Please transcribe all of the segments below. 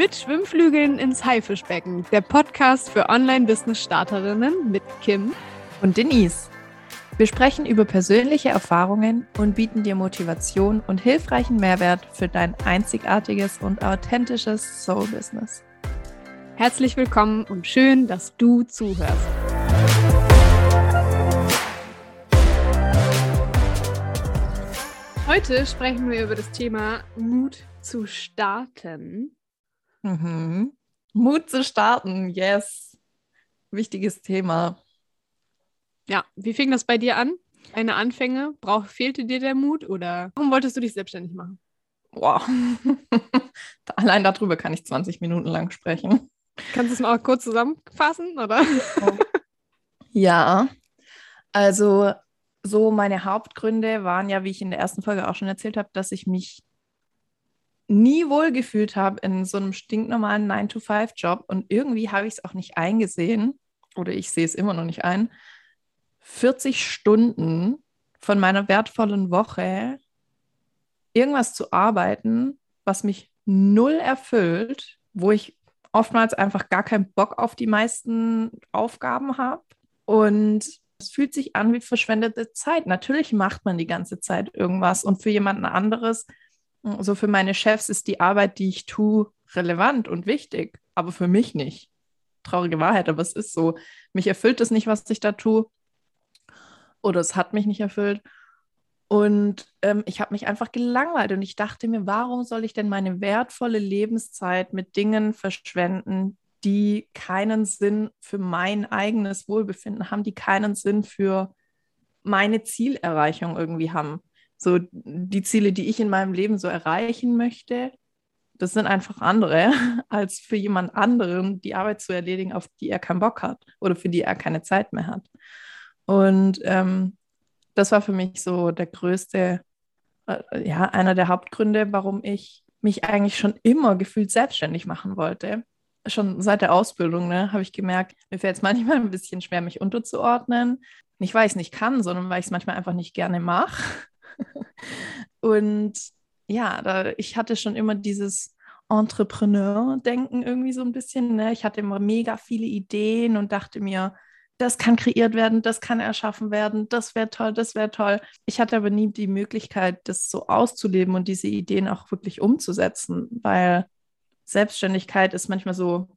Mit Schwimmflügeln ins Haifischbecken, der Podcast für Online-Business-Starterinnen mit Kim und Denise. Wir sprechen über persönliche Erfahrungen und bieten dir Motivation und hilfreichen Mehrwert für dein einzigartiges und authentisches Soul-Business. Herzlich willkommen und schön, dass du zuhörst. Heute sprechen wir über das Thema Mut zu starten. Mhm. Mut zu starten, yes. Wichtiges Thema. Ja, wie fing das bei dir an? Deine Anfänge? Brauch, fehlte dir der Mut oder warum wolltest du dich selbstständig machen? Wow. Allein darüber kann ich 20 Minuten lang sprechen. Kannst du es mal kurz zusammenfassen, oder? ja, also so meine Hauptgründe waren ja, wie ich in der ersten Folge auch schon erzählt habe, dass ich mich nie wohl gefühlt habe in so einem stinknormalen 9-to-5-Job und irgendwie habe ich es auch nicht eingesehen oder ich sehe es immer noch nicht ein, 40 Stunden von meiner wertvollen Woche irgendwas zu arbeiten, was mich null erfüllt, wo ich oftmals einfach gar keinen Bock auf die meisten Aufgaben habe und es fühlt sich an wie verschwendete Zeit. Natürlich macht man die ganze Zeit irgendwas und für jemanden anderes, also für meine Chefs ist die Arbeit, die ich tue, relevant und wichtig, aber für mich nicht. Traurige Wahrheit, aber es ist so. Mich erfüllt es nicht, was ich da tue. Oder es hat mich nicht erfüllt. Und ähm, ich habe mich einfach gelangweilt und ich dachte mir, warum soll ich denn meine wertvolle Lebenszeit mit Dingen verschwenden, die keinen Sinn für mein eigenes Wohlbefinden haben, die keinen Sinn für meine Zielerreichung irgendwie haben. So die Ziele, die ich in meinem Leben so erreichen möchte, das sind einfach andere, als für jemand anderen die Arbeit zu erledigen, auf die er keinen Bock hat oder für die er keine Zeit mehr hat. Und ähm, das war für mich so der größte, äh, ja, einer der Hauptgründe, warum ich mich eigentlich schon immer gefühlt selbstständig machen wollte schon seit der Ausbildung, ne, habe ich gemerkt, mir fällt es manchmal ein bisschen schwer, mich unterzuordnen. Nicht, weil ich es nicht kann, sondern weil ich es manchmal einfach nicht gerne mache. und ja, da, ich hatte schon immer dieses Entrepreneur-Denken irgendwie so ein bisschen. Ne? Ich hatte immer mega viele Ideen und dachte mir, das kann kreiert werden, das kann erschaffen werden, das wäre toll, das wäre toll. Ich hatte aber nie die Möglichkeit, das so auszuleben und diese Ideen auch wirklich umzusetzen, weil Selbstständigkeit ist manchmal so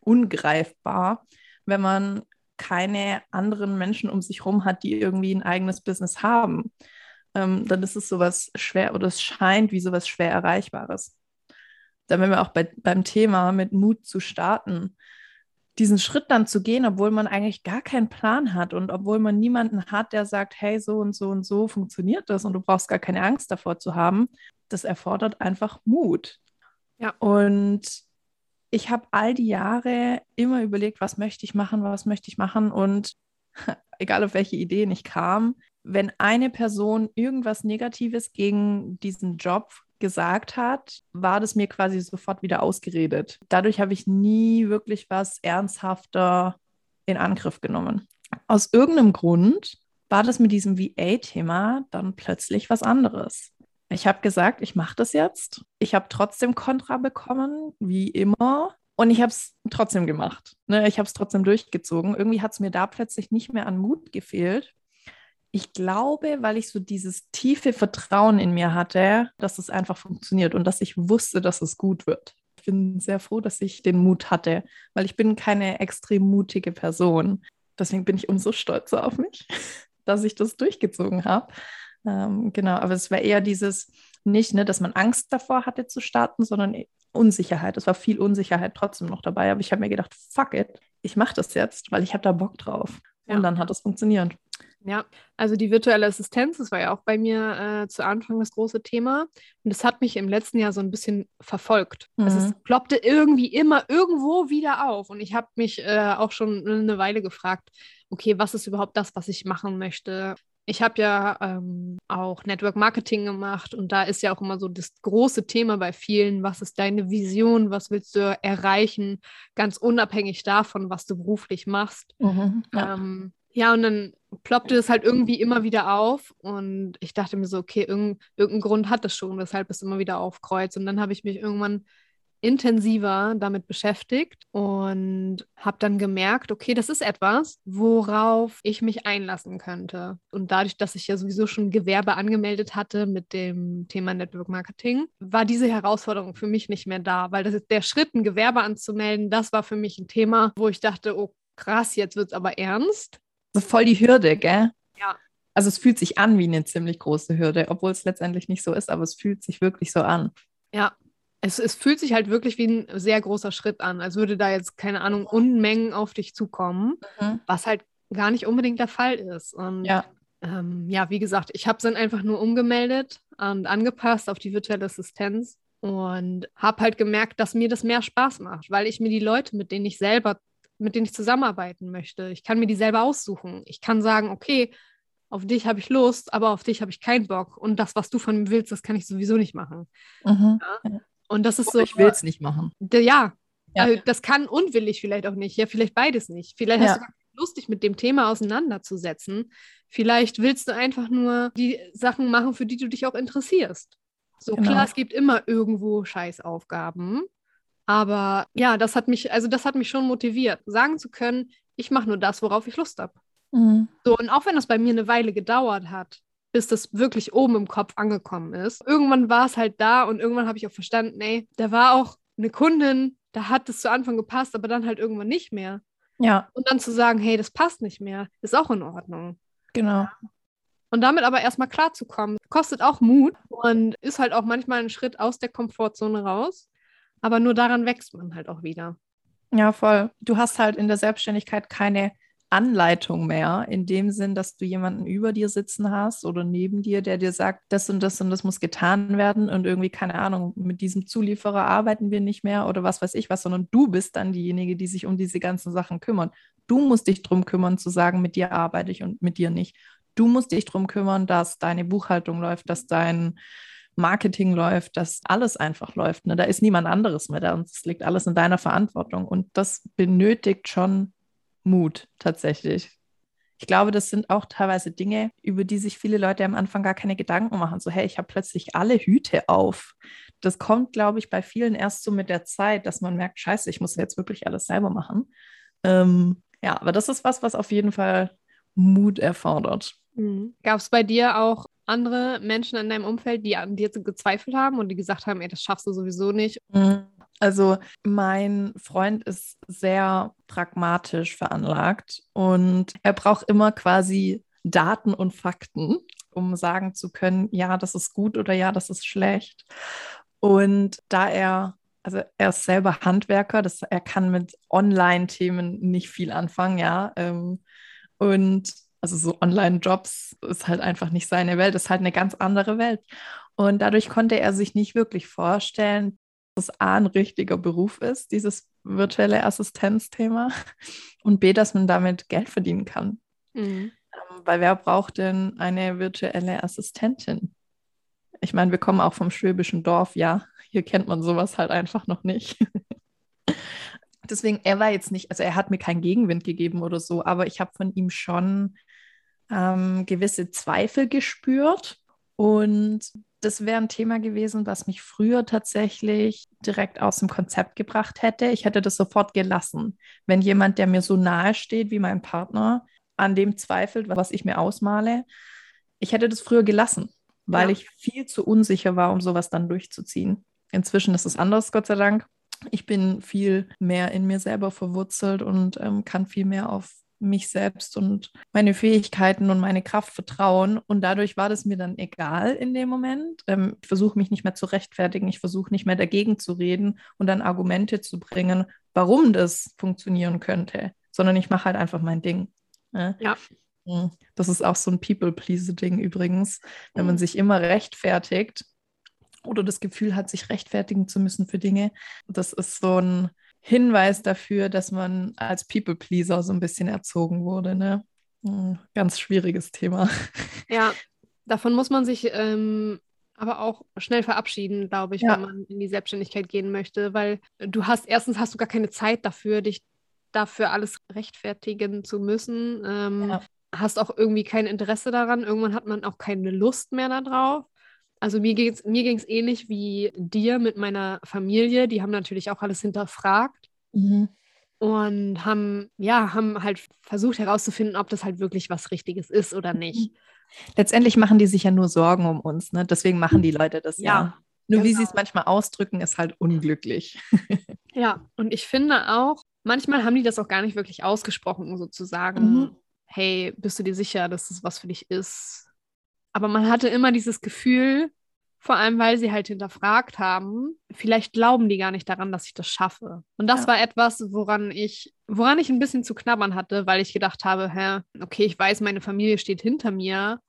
ungreifbar, wenn man keine anderen Menschen um sich herum hat, die irgendwie ein eigenes Business haben. Ähm, dann ist es sowas schwer oder es scheint wie sowas schwer Erreichbares. Da wären wir auch bei, beim Thema mit Mut zu starten. Diesen Schritt dann zu gehen, obwohl man eigentlich gar keinen Plan hat und obwohl man niemanden hat, der sagt, hey, so und so und so funktioniert das und du brauchst gar keine Angst davor zu haben, das erfordert einfach Mut. Ja. Und ich habe all die Jahre immer überlegt, was möchte ich machen, was möchte ich machen. Und egal auf welche Ideen ich kam, wenn eine Person irgendwas Negatives gegen diesen Job gesagt hat, war das mir quasi sofort wieder ausgeredet. Dadurch habe ich nie wirklich was ernsthafter in Angriff genommen. Aus irgendeinem Grund war das mit diesem VA-Thema dann plötzlich was anderes. Ich habe gesagt, ich mache das jetzt. Ich habe trotzdem Kontra bekommen, wie immer. Und ich habe es trotzdem gemacht. Ne? Ich habe es trotzdem durchgezogen. Irgendwie hat es mir da plötzlich nicht mehr an Mut gefehlt. Ich glaube, weil ich so dieses tiefe Vertrauen in mir hatte, dass es einfach funktioniert und dass ich wusste, dass es gut wird. Ich bin sehr froh, dass ich den Mut hatte, weil ich bin keine extrem mutige Person. Deswegen bin ich umso stolzer auf mich, dass ich das durchgezogen habe. Ähm, genau, aber es war eher dieses nicht, ne, dass man Angst davor hatte zu starten, sondern Unsicherheit. Es war viel Unsicherheit trotzdem noch dabei. Aber ich habe mir gedacht, fuck it, ich mache das jetzt, weil ich habe da Bock drauf. Ja. Und dann hat es funktioniert. Ja, also die virtuelle Assistenz, das war ja auch bei mir äh, zu Anfang das große Thema. Und das hat mich im letzten Jahr so ein bisschen verfolgt. Mhm. Also es ploppte irgendwie immer irgendwo wieder auf. Und ich habe mich äh, auch schon eine Weile gefragt, okay, was ist überhaupt das, was ich machen möchte? Ich habe ja ähm, auch Network Marketing gemacht und da ist ja auch immer so das große Thema bei vielen, was ist deine Vision, was willst du erreichen, ganz unabhängig davon, was du beruflich machst. Mhm, ja. Ähm, ja, und dann ploppte es halt irgendwie immer wieder auf und ich dachte mir so, okay, irgendein, irgendein Grund hat das schon, weshalb es immer wieder aufkreuzt. Und dann habe ich mich irgendwann intensiver damit beschäftigt und habe dann gemerkt, okay, das ist etwas, worauf ich mich einlassen könnte. Und dadurch, dass ich ja sowieso schon Gewerbe angemeldet hatte mit dem Thema Network Marketing, war diese Herausforderung für mich nicht mehr da, weil das, der Schritt, ein Gewerbe anzumelden, das war für mich ein Thema, wo ich dachte, oh krass, jetzt wird es aber ernst. Ist voll die Hürde, gell? Ja. Also es fühlt sich an wie eine ziemlich große Hürde, obwohl es letztendlich nicht so ist, aber es fühlt sich wirklich so an. Ja, es, es fühlt sich halt wirklich wie ein sehr großer Schritt an, als würde da jetzt, keine Ahnung, Unmengen auf dich zukommen, mhm. was halt gar nicht unbedingt der Fall ist. Und ja, ähm, ja wie gesagt, ich habe es dann einfach nur umgemeldet und angepasst auf die virtuelle Assistenz und habe halt gemerkt, dass mir das mehr Spaß macht, weil ich mir die Leute, mit denen ich selber, mit denen ich zusammenarbeiten möchte, ich kann mir die selber aussuchen. Ich kann sagen, okay, auf dich habe ich Lust, aber auf dich habe ich keinen Bock. Und das, was du von mir willst, das kann ich sowieso nicht machen. Mhm. Ja? Und das ist Oder so. Ich will es nicht machen. Ja, ja. Also das kann und will ich vielleicht auch nicht. Ja, vielleicht beides nicht. Vielleicht Ja. hast du Lust, dich mit dem Thema auseinanderzusetzen. Vielleicht willst du einfach nur die Sachen machen, für die du dich auch interessierst. So Genau. klar, es gibt immer irgendwo Scheißaufgaben. Aber ja, das hat mich, also das hat mich schon motiviert, sagen zu können, ich mache nur das, worauf ich Lust habe. Mhm. So, und auch wenn das bei mir eine Weile gedauert hat, bis das wirklich oben im Kopf angekommen ist, irgendwann war es halt da und irgendwann habe ich auch verstanden, ey, da war auch eine Kundin, da hat es zu Anfang gepasst, aber dann halt irgendwann nicht mehr. Ja, Und dann zu sagen, hey, das passt nicht mehr, ist auch in Ordnung. genau. Und damit aber erstmal klarzukommen, kostet auch Mut und ist halt auch manchmal ein Schritt aus der Komfortzone raus. Aber nur daran wächst man halt auch wieder. Ja, voll. Du hast halt in der Selbstständigkeit keine Anleitung mehr, in dem Sinn, dass du jemanden über dir sitzen hast oder neben dir, der dir sagt, das und das und das muss getan werden und irgendwie, keine Ahnung, mit diesem Zulieferer arbeiten wir nicht mehr oder was weiß ich was, sondern du bist dann diejenige, die sich um diese ganzen Sachen kümmert. Du musst dich drum kümmern, zu sagen, mit dir arbeite ich und mit dir nicht. Du musst dich drum kümmern, dass deine Buchhaltung läuft, dass dein Marketing läuft, dass alles einfach läuft. Ne? Da ist niemand anderes mehr da und es liegt alles in deiner Verantwortung. Und das benötigt schon Mut tatsächlich. Ich glaube, das sind auch teilweise Dinge, über die sich viele Leute am Anfang gar keine Gedanken machen. So, hey, ich habe plötzlich alle Hüte auf. Das kommt, glaube ich, bei vielen erst so mit der Zeit, dass man merkt, scheiße, ich muss jetzt wirklich alles selber machen. Ähm, ja, aber das ist was, was auf jeden Fall Mut erfordert. Gab es bei dir auch andere Menschen in deinem Umfeld, die an dir gezweifelt haben und die gesagt haben, ey, das schaffst du sowieso nicht? Also mein Freund ist sehr pragmatisch veranlagt und er braucht immer quasi Daten und Fakten, um sagen zu können, ja, das ist gut oder ja, das ist schlecht. Und da er, also er ist selber Handwerker, das, er kann mit Online-Themen nicht viel anfangen, ja. Ähm, und also so Online-Jobs ist halt einfach nicht seine Welt, ist halt eine ganz andere Welt. Und dadurch konnte er sich nicht wirklich vorstellen, dass es A ein richtiger Beruf ist, dieses virtuelle Assistenzthema, und B, dass man damit Geld verdienen kann. Mhm. Ähm, Weil wer braucht denn eine virtuelle Assistentin? Ich meine, wir kommen auch vom schwäbischen Dorf, ja. Hier kennt man sowas halt einfach noch nicht. Deswegen, er war jetzt nicht, also er hat mir keinen Gegenwind gegeben oder so, aber ich habe von ihm schon ähm, gewisse Zweifel gespürt. Und das wäre ein Thema gewesen, was mich früher tatsächlich direkt aus dem Konzept gebracht hätte. Ich hätte das sofort gelassen. Wenn jemand, der mir so nahe steht wie mein Partner, an dem zweifelt, was ich mir ausmale, ich hätte das früher gelassen, weil Ja. ich viel zu unsicher war, um sowas dann durchzuziehen. Inzwischen ist es anders, Gott sei Dank. Ich bin viel mehr in mir selber verwurzelt und ähm, kann viel mehr auf mich selbst und meine Fähigkeiten und meine Kraft vertrauen. Und dadurch war das mir dann egal in dem Moment. Ähm, ich versuche mich nicht mehr zu rechtfertigen. Ich versuche nicht mehr dagegen zu reden und dann Argumente zu bringen, warum das funktionieren könnte, sondern ich mache halt einfach mein Ding. ne? Ja. Mhm. Das ist auch so ein People-Please-Ding übrigens, wenn man Mhm. sich immer rechtfertigt oder das Gefühl hat, sich rechtfertigen zu müssen für Dinge. Das ist so ein Hinweis dafür, dass man als People-Pleaser so ein bisschen erzogen wurde. Ne? Mhm, Ganz schwieriges Thema. Ja, davon muss man sich ähm, aber auch schnell verabschieden, glaube ich, Ja. wenn man in die Selbstständigkeit gehen möchte, weil du hast, erstens hast du gar keine Zeit dafür, dich dafür alles rechtfertigen zu müssen. Ähm, Ja. Hast auch irgendwie kein Interesse daran. Irgendwann hat man auch keine Lust mehr darauf. Also mir ging es mir ging's ähnlich wie dir mit meiner Familie. Die haben natürlich auch alles hinterfragt. Mhm. Und haben, ja, haben halt versucht herauszufinden, ob das halt wirklich was Richtiges ist oder nicht. Letztendlich machen die sich ja nur Sorgen um uns, ne? Deswegen machen die Leute das ja. ja. Nur genau. wie sie es manchmal ausdrücken, ist halt unglücklich. ja, und ich finde auch, manchmal haben die das auch gar nicht wirklich ausgesprochen, sozusagen. Mhm. Hey, bist du dir sicher, dass das was für dich ist? Aber man hatte immer dieses Gefühl, vor allem weil sie halt hinterfragt haben, vielleicht glauben die gar nicht daran, dass ich das schaffe. Und das ja. war etwas, woran ich, woran ich ein bisschen zu knabbern hatte, weil ich gedacht habe, hä, okay, ich weiß, meine Familie steht hinter mir,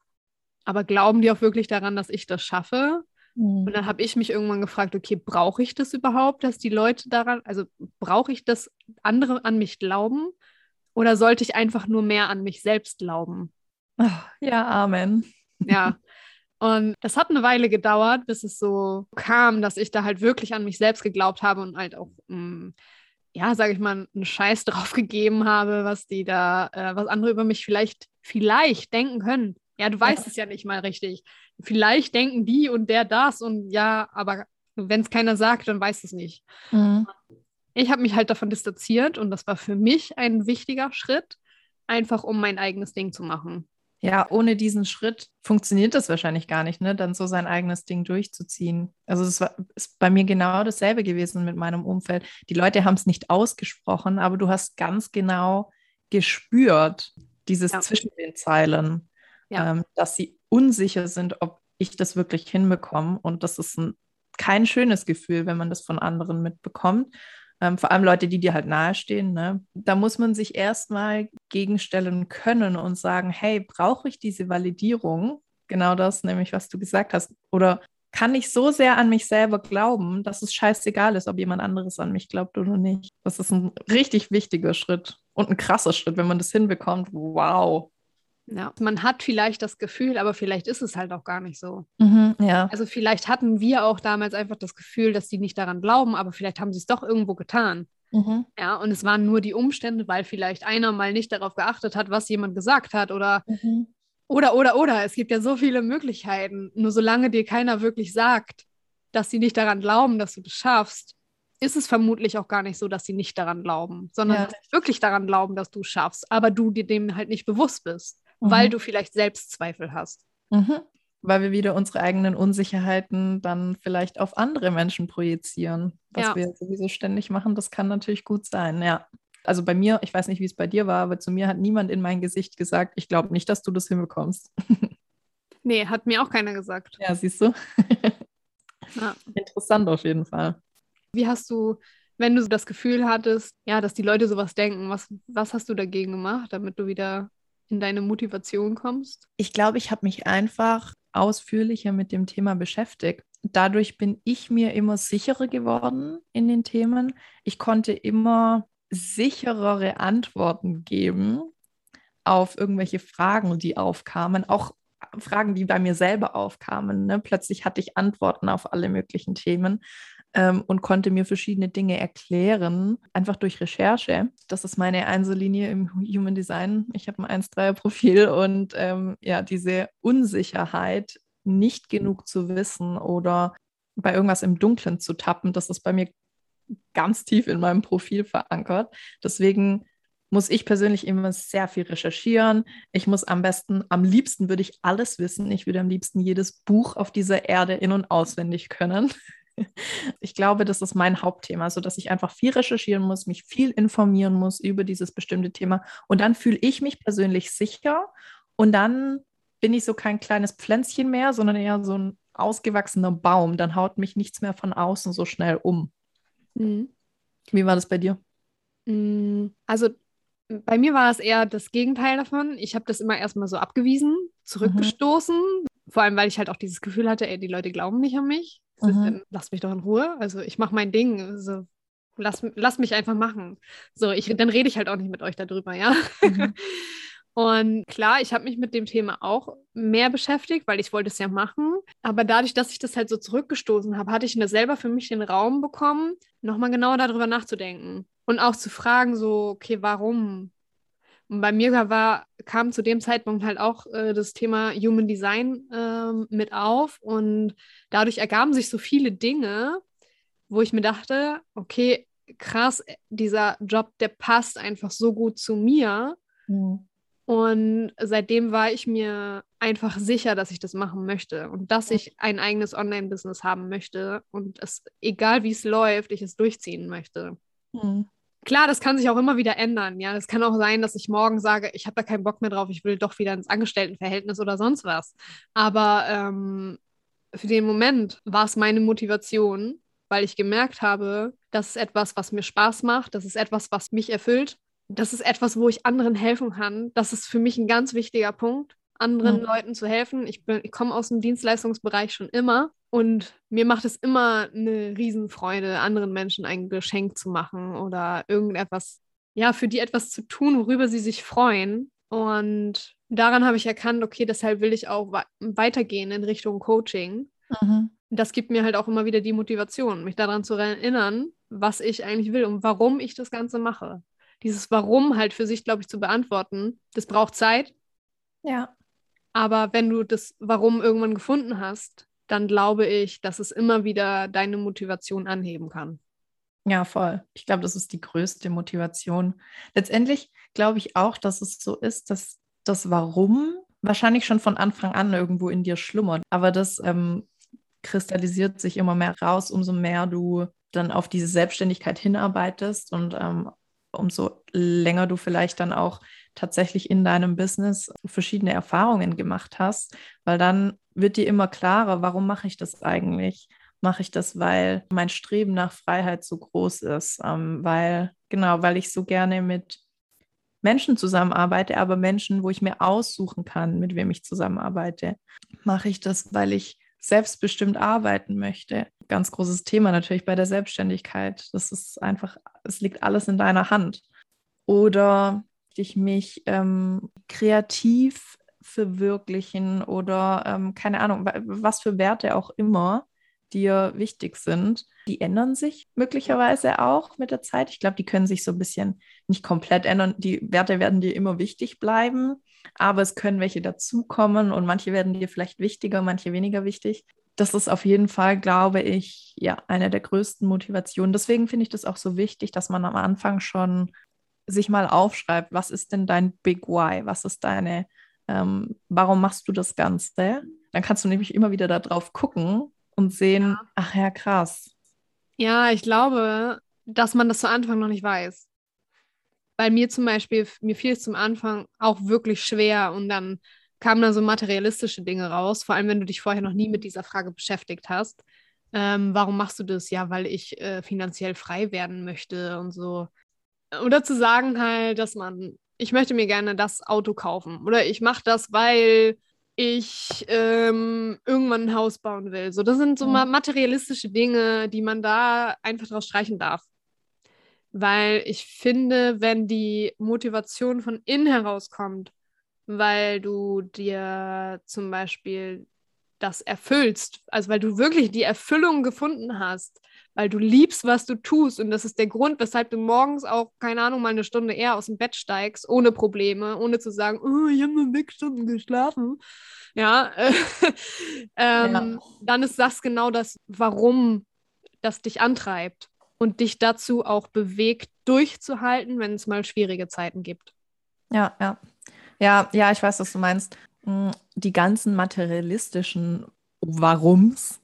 aber glauben die auch wirklich daran, dass ich das schaffe? Mhm. Und dann habe ich mich irgendwann gefragt, okay, brauche ich das überhaupt, dass die Leute daran, also brauche ich das, andere an mich glauben? Oder sollte ich einfach nur mehr an mich selbst glauben? ja, Amen. Ja. Und das hat eine Weile gedauert, bis es so kam, dass ich da halt wirklich an mich selbst geglaubt habe und halt auch, mh, mm, ja, sage ich mal, einen Scheiß drauf gegeben habe, was die da, äh, was andere über mich vielleicht, vielleicht denken können. Ja, du weißt ja. es ja nicht mal richtig. Vielleicht denken die und der das und ja, aber wenn es keiner sagt, dann weiß es nicht. Mhm. Ich habe mich halt davon distanziert und das war für mich ein wichtiger Schritt, einfach um mein eigenes Ding zu machen. Ja, ohne diesen Schritt funktioniert das wahrscheinlich gar nicht, ne? Dann so sein eigenes Ding durchzuziehen. Also es war ist bei mir genau dasselbe gewesen mit meinem Umfeld. Die Leute haben es nicht ausgesprochen, aber du hast ganz genau gespürt, dieses ja. zwischen den Zeilen, ja. ähm, dass sie unsicher sind, ob ich das wirklich hinbekomme. Und das ist ein, kein schönes Gefühl, wenn man das von anderen mitbekommt ähm, vor allem Leute, die dir halt nahestehen, ne? da muss man sich erstmal gegenstellen können und sagen, hey, brauche ich diese Validierung? Genau das, nämlich was du gesagt hast. Oder kann ich so sehr an mich selber glauben, dass es scheißegal ist, ob jemand anderes an mich glaubt oder nicht. Das ist ein richtig wichtiger Schritt und ein krasser Schritt, wenn man das hinbekommt. Wow. Ja, man hat vielleicht das Gefühl, aber vielleicht ist es halt auch gar nicht so. Mhm, ja. Also vielleicht hatten wir auch damals einfach das Gefühl, dass sie nicht daran glauben, aber vielleicht haben sie es doch irgendwo getan. Mhm. Ja, und es waren nur die Umstände, weil vielleicht einer mal nicht darauf geachtet hat, was jemand gesagt hat oder mhm. oder oder oder. Es gibt ja so viele Möglichkeiten. Nur solange dir keiner wirklich sagt, dass sie nicht daran glauben, dass du das schaffst, ist es vermutlich auch gar nicht so, dass sie nicht daran glauben, sondern ja. wirklich daran glauben, dass du es schaffst, aber du dir dem halt nicht bewusst bist mhm. weil du vielleicht Selbstzweifel hast. Mhm. Weil wir wieder unsere eigenen Unsicherheiten dann vielleicht auf andere Menschen projizieren, was ja. wir sowieso ständig machen. Das kann natürlich gut sein, ja. Also bei mir, ich weiß nicht, wie es bei dir war, aber zu mir hat niemand in mein Gesicht gesagt, ich glaube nicht, dass du das hinbekommst. nee, hat mir auch keiner gesagt. Ja, siehst du? ja. Interessant auf jeden Fall. Wie hast du, wenn du das Gefühl hattest, ja, dass die Leute sowas denken, was, was hast du dagegen gemacht, damit du wieder in deine Motivation kommst? Ich glaube, ich habe mich einfach ausführlicher mit dem Thema beschäftigt. Dadurch bin ich mir immer sicherer geworden in den Themen. Ich konnte immer sicherere Antworten geben auf irgendwelche Fragen, die aufkamen, auch Fragen, die bei mir selber aufkamen. Ne? Plötzlich hatte ich Antworten auf alle möglichen Themen ähm, und konnte mir verschiedene Dinge erklären, einfach durch Recherche. Das ist meine Einzellinie im Human Design. Ich habe ein 1-3er-Profil und ähm, ja, diese Unsicherheit, nicht genug zu wissen oder bei irgendwas im Dunkeln zu tappen, das ist bei mir ganz tief in meinem Profil verankert. Deswegen muss ich persönlich immer sehr viel recherchieren. Ich muss am besten, am liebsten würde ich alles wissen. Ich würde am liebsten jedes Buch auf dieser Erde in- und auswendig können. Ich glaube, das ist mein Hauptthema, so dass ich einfach viel recherchieren muss, mich viel informieren muss über dieses bestimmte Thema und dann fühle ich mich persönlich sicher und dann bin ich so kein kleines Pflänzchen mehr, sondern eher so ein ausgewachsener Baum. Dann haut mich nichts mehr von außen so schnell um. Mhm. Wie war das bei dir? Mm, also bei mir war es eher das Gegenteil davon. Ich habe das immer erstmal so abgewiesen, zurückgestoßen, mhm. vor allem weil ich halt auch dieses Gefühl hatte, ey, die Leute glauben nicht an mich. Mhm. Lass mich doch in Ruhe. Also ich mache mein Ding. Also, lass, lass mich einfach machen. So, ich, dann rede ich halt auch nicht mit euch darüber, ja. Mhm. Und klar, ich habe mich mit dem Thema auch mehr beschäftigt, weil ich wollte es ja machen. Aber dadurch, dass ich das halt so zurückgestoßen habe, hatte ich mir selber für mich den Raum bekommen, nochmal genauer darüber nachzudenken. Und auch zu fragen, so, okay, warum? Und bei mir war, kam zu dem Zeitpunkt halt auch äh, das Thema Human Design äh, mit auf und dadurch ergaben sich so viele Dinge, wo ich mir dachte, okay, krass, dieser Job, der passt einfach so gut zu mir. Mhm. Und seitdem war ich mir einfach sicher, dass ich das machen möchte und dass ich ein eigenes Online-Business haben möchte und es, egal wie es läuft, ich es durchziehen möchte. Mhm. Klar, das kann sich auch immer wieder ändern. Ja, es kann auch sein, dass ich morgen sage, ich habe da keinen Bock mehr drauf, ich will doch wieder ins Angestelltenverhältnis oder sonst was. Aber ähm, für den Moment war es meine Motivation, weil ich gemerkt habe, das ist etwas, was mir Spaß macht, das ist etwas, was mich erfüllt, das ist etwas, wo ich anderen helfen kann. Das ist für mich ein ganz wichtiger Punkt, anderen mhm. Leuten zu helfen. Ich, ich komme aus dem Dienstleistungsbereich schon immer und mir macht es immer eine Riesenfreude, anderen Menschen ein Geschenk zu machen oder irgendetwas, ja, für die etwas zu tun, worüber sie sich freuen. Und daran habe ich erkannt, okay, deshalb will ich auch weitergehen in Richtung Coaching. Mhm das gibt mir halt auch immer wieder die Motivation, mich daran zu erinnern, was ich eigentlich will und warum ich das Ganze mache. Dieses Warum halt für sich, glaube ich, zu beantworten, das braucht Zeit. Ja. Aber wenn du das Warum irgendwann gefunden hast, dann glaube ich, dass es immer wieder deine Motivation anheben kann. Ja, voll. Ich glaube, das ist die größte Motivation. Letztendlich glaube ich auch, dass es so ist, dass das Warum wahrscheinlich schon von Anfang an irgendwo in dir schlummert. Aber das ähm, kristallisiert sich immer mehr raus, umso mehr du dann auf diese Selbstständigkeit hinarbeitest und ähm, umso länger du vielleicht dann auch tatsächlich in deinem Business verschiedene Erfahrungen gemacht hast, weil dann wird dir immer klarer, warum mache ich das eigentlich? Mache ich das, weil mein Streben nach Freiheit so groß ist, ähm, weil, genau, weil ich so gerne mit Menschen zusammenarbeite, aber Menschen, wo ich mir aussuchen kann, mit wem ich zusammenarbeite. Mache ich das, weil ich selbstbestimmt arbeiten möchte. Ganz großes Thema natürlich bei der Selbstständigkeit. Das ist einfach, es liegt alles in deiner Hand. Oder ich mich ähm, kreativ verwirklichen oder ähm, keine Ahnung, was für Werte auch immer dir wichtig sind. Die ändern sich möglicherweise auch mit der Zeit. Ich glaube, die können sich so ein bisschen nicht komplett ändern. Die Werte werden dir immer wichtig bleiben, aber es können welche dazukommen und manche werden dir vielleicht wichtiger, manche weniger wichtig. Das ist auf jeden Fall, glaube ich, ja, eine der größten Motivationen. Deswegen finde ich das auch so wichtig, dass man am Anfang schon sich mal aufschreibt, was ist denn dein Big Why? Was ist deine, ähm, warum machst du das Ganze? Dann kannst du nämlich immer wieder darauf gucken und sehen, ja. ach ja, krass. Ja, ich glaube, dass man das zu Anfang noch nicht weiß. Weil mir zum Beispiel, mir fiel es zum Anfang auch wirklich schwer und dann kamen da so materialistische Dinge raus, vor allem wenn du dich vorher noch nie mit dieser Frage beschäftigt hast. Ähm, warum machst du das? Ja, weil ich äh, finanziell frei werden möchte und so. Oder zu sagen halt, dass man, ich möchte mir gerne das Auto kaufen oder ich mache das, weil ich ähm, irgendwann ein Haus bauen will. So, das sind so materialistische Dinge, die man da einfach draus streichen darf weil ich finde, wenn die Motivation von innen herauskommt, weil du dir zum Beispiel das erfüllst, also weil du wirklich die Erfüllung gefunden hast, weil du liebst, was du tust und das ist der Grund, weshalb du morgens auch, keine Ahnung, mal eine Stunde eher aus dem Bett steigst, ohne Probleme, ohne zu sagen, oh, ich habe nur sechs Stunden geschlafen. Ja, ähm, ja, dann ist das genau das, warum das dich antreibt und dich dazu auch bewegt, durchzuhalten, wenn es mal schwierige Zeiten gibt. Ja, ja. Ja, ja, ich weiß, was du meinst. Hm, die ganzen materialistischen Warums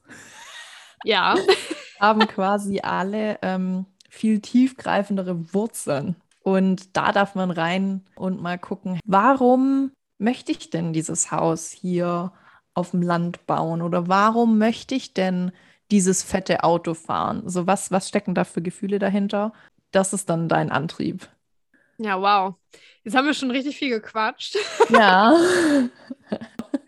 ja. haben quasi alle ähm, viel tiefgreifendere Wurzeln. Und da darf man rein und mal gucken, warum möchte ich denn dieses Haus hier auf dem Land bauen? Oder warum möchte ich denn dieses fette Auto fahren? So was, was stecken da für Gefühle dahinter? Das ist dann dein Antrieb. Ja, wow. Jetzt haben wir schon richtig viel gequatscht. Ja.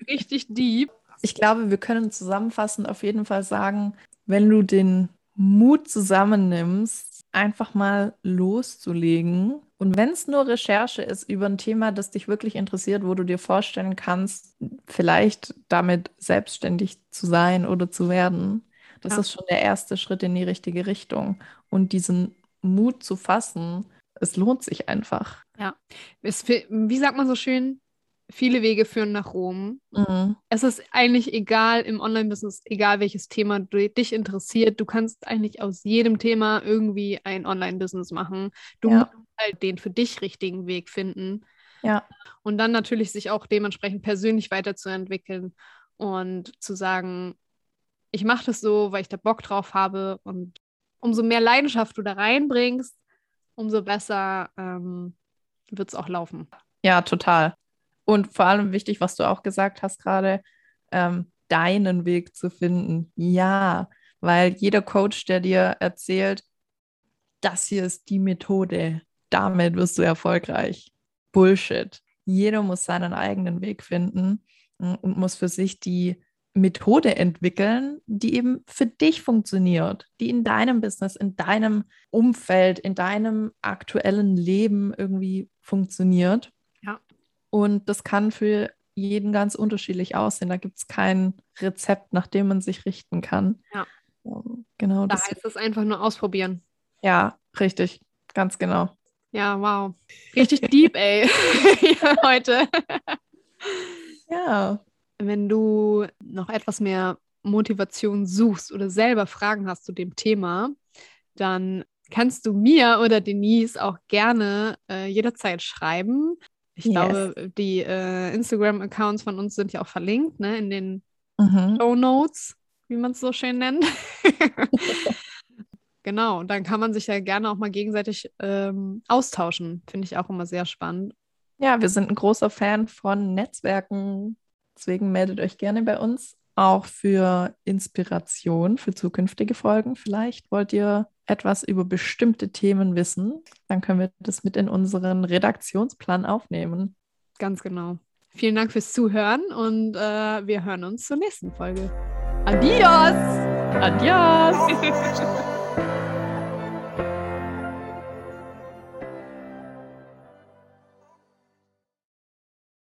richtig deep. Ich glaube, wir können zusammenfassend auf jeden Fall sagen, wenn du den Mut zusammennimmst, einfach mal loszulegen. Und wenn es nur Recherche ist über ein Thema, das dich wirklich interessiert, wo du dir vorstellen kannst, vielleicht damit selbstständig zu sein oder zu werden, das ja. ist schon der erste Schritt in die richtige Richtung. Und diesen Mut zu fassen, es lohnt sich einfach. Ja, es, wie sagt man so schön, viele Wege führen nach Rom. Mhm. Es ist eigentlich egal im Online-Business, egal welches Thema du, dich interessiert. Du kannst eigentlich aus jedem Thema irgendwie ein Online-Business machen. Du Ja. musst halt den für dich richtigen Weg finden. Ja. Und dann natürlich sich auch dementsprechend persönlich weiterzuentwickeln und zu sagen, ich mache das so, weil ich da Bock drauf habe. Und umso mehr Leidenschaft du da reinbringst, umso besser ähm, wird es auch laufen. Ja, total. Und vor allem wichtig, was du auch gesagt hast gerade, ähm, deinen Weg zu finden. Ja, weil jeder Coach, der dir erzählt, das hier ist die Methode, damit wirst du erfolgreich. Bullshit. Jeder muss seinen eigenen Weg finden mm, und muss für sich die Methode entwickeln, die eben für dich funktioniert, die in deinem Business, in deinem Umfeld, in deinem aktuellen Leben irgendwie funktioniert. Ja. Und das kann für jeden ganz unterschiedlich aussehen. Da gibt es kein Rezept, nach dem man sich richten kann. Ja. Genau, Da das, heißt es einfach nur ausprobieren. ja, richtig, ganz genau. Ja, wow. Richtig deep, ey. Heute. Ja, Wenn du noch etwas mehr Motivation suchst oder selber Fragen hast zu dem Thema, dann kannst du mir oder Denise auch gerne äh, jederzeit schreiben. Ich Yes. glaube, die äh, Instagram-Accounts von uns sind ja auch verlinkt, ne, in den mhm. Show Notes, wie man es so schön nennt. genau, dann kann man sich ja gerne auch mal gegenseitig ähm, austauschen. Finde ich auch immer sehr spannend. ja, wir sind ein großer Fan von Netzwerken. Deswegen meldet euch gerne bei uns. Auch für Inspiration für zukünftige Folgen. Vielleicht wollt ihr etwas über bestimmte Themen wissen. Dann können wir das mit in unseren Redaktionsplan aufnehmen. Ganz genau. Vielen Dank fürs Zuhören und äh, wir hören uns zur nächsten Folge. Adios! Adios!